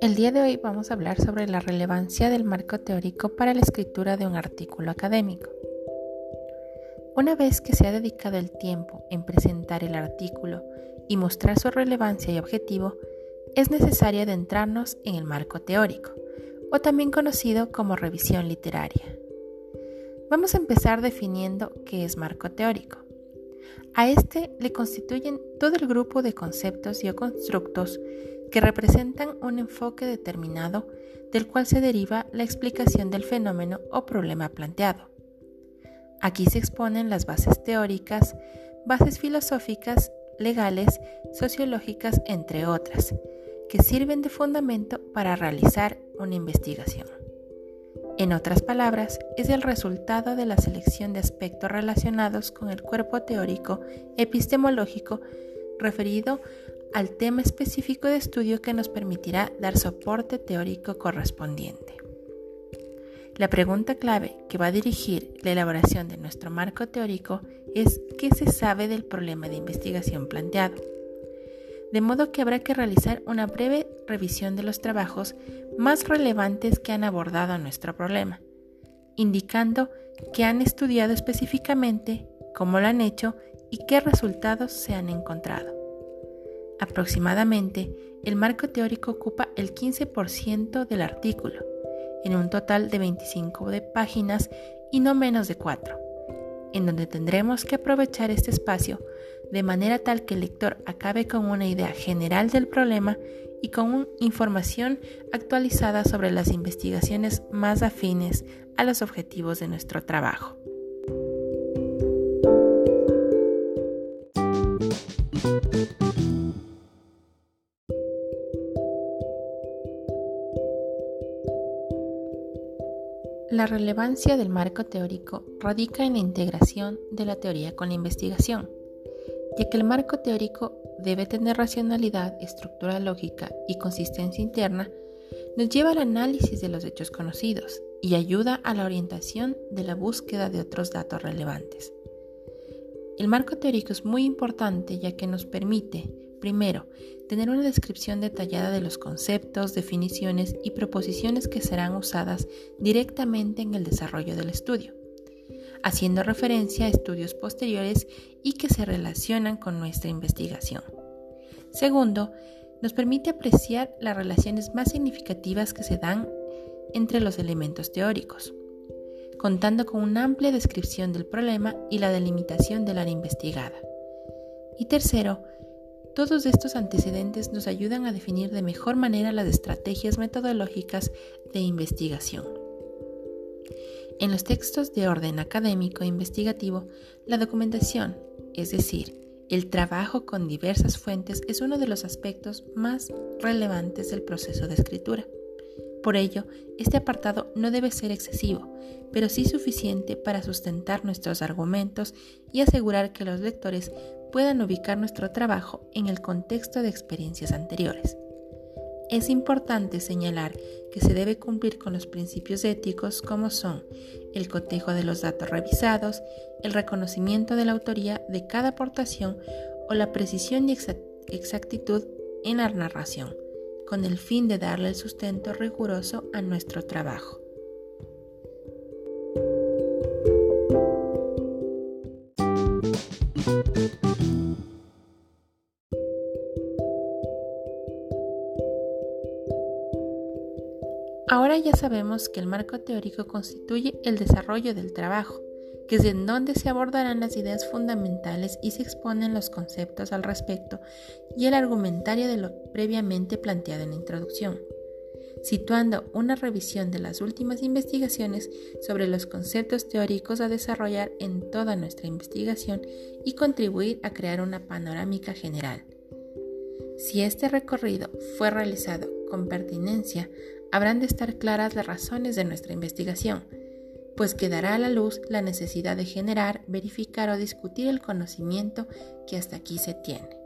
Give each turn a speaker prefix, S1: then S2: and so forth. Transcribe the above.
S1: El día de hoy vamos a hablar sobre la relevancia del marco teórico para la escritura de un artículo académico. Una vez que se ha dedicado el tiempo en presentar el artículo y mostrar su relevancia y objetivo, es necesario adentrarnos en el marco teórico, o también conocido como revisión literaria. Vamos a empezar definiendo qué es marco teórico. A este le constituyen todo el grupo de conceptos y o constructos que representan un enfoque determinado del cual se deriva la explicación del fenómeno o problema planteado. Aquí se exponen las bases teóricas, bases filosóficas, legales, sociológicas, entre otras, que sirven de fundamento para realizar una investigación. En otras palabras, es el resultado de la selección de aspectos relacionados con el cuerpo teórico epistemológico referido al tema específico de estudio que nos permitirá dar soporte teórico correspondiente. La pregunta clave que va a dirigir la elaboración de nuestro marco teórico es ¿qué se sabe del problema de investigación planteado? De modo que habrá que realizar una breve revisión de los trabajos más relevantes que han abordado nuestro problema, indicando qué han estudiado específicamente, cómo lo han hecho y qué resultados se han encontrado. Aproximadamente, el marco teórico ocupa el 15% del artículo, en un total de 25 de páginas y no menos de 4, en donde tendremos que aprovechar este espacio de manera tal que el lector acabe con una idea general del problema y con información actualizada sobre las investigaciones más afines a los objetivos de nuestro trabajo. La relevancia del marco teórico radica en la integración de la teoría con la investigación, ya que el marco teórico debe tener racionalidad, estructura lógica y consistencia interna, nos lleva al análisis de los hechos conocidos y ayuda a la orientación de la búsqueda de otros datos relevantes. El marco teórico es muy importante ya que nos permite Primero, tener una descripción detallada de los conceptos, definiciones y proposiciones que serán usadas directamente en el desarrollo del estudio, haciendo referencia a estudios posteriores y que se relacionan con nuestra investigación. Segundo, nos permite apreciar las relaciones más significativas que se dan entre los elementos teóricos, contando con una amplia descripción del problema y la delimitación del área investigada. Y tercero, todos estos antecedentes nos ayudan a definir de mejor manera las estrategias metodológicas de investigación. En los textos de orden académico e investigativo, la documentación, es decir, el trabajo con diversas fuentes, es uno de los aspectos más relevantes del proceso de escritura. Por ello, este apartado no debe ser excesivo, pero sí suficiente para sustentar nuestros argumentos y asegurar que los lectores puedan ubicar nuestro trabajo en el contexto de experiencias anteriores. Es importante señalar que se debe cumplir con los principios éticos como son el cotejo de los datos revisados, el reconocimiento de la autoría de cada aportación o la precisión y exactitud en la narración, con el fin de darle el sustento riguroso a nuestro trabajo. Ahora ya sabemos que el marco teórico constituye el desarrollo del trabajo, que es en donde se abordarán las ideas fundamentales y se exponen los conceptos al respecto y el argumentario de lo previamente planteado en la introducción, situando una revisión de las últimas investigaciones sobre los conceptos teóricos a desarrollar en toda nuestra investigación y contribuir a crear una panorámica general. Si este recorrido fue realizado con pertinencia, habrán de estar claras las razones de nuestra investigación, pues quedará a la luz la necesidad de generar, verificar o discutir el conocimiento que hasta aquí se tiene.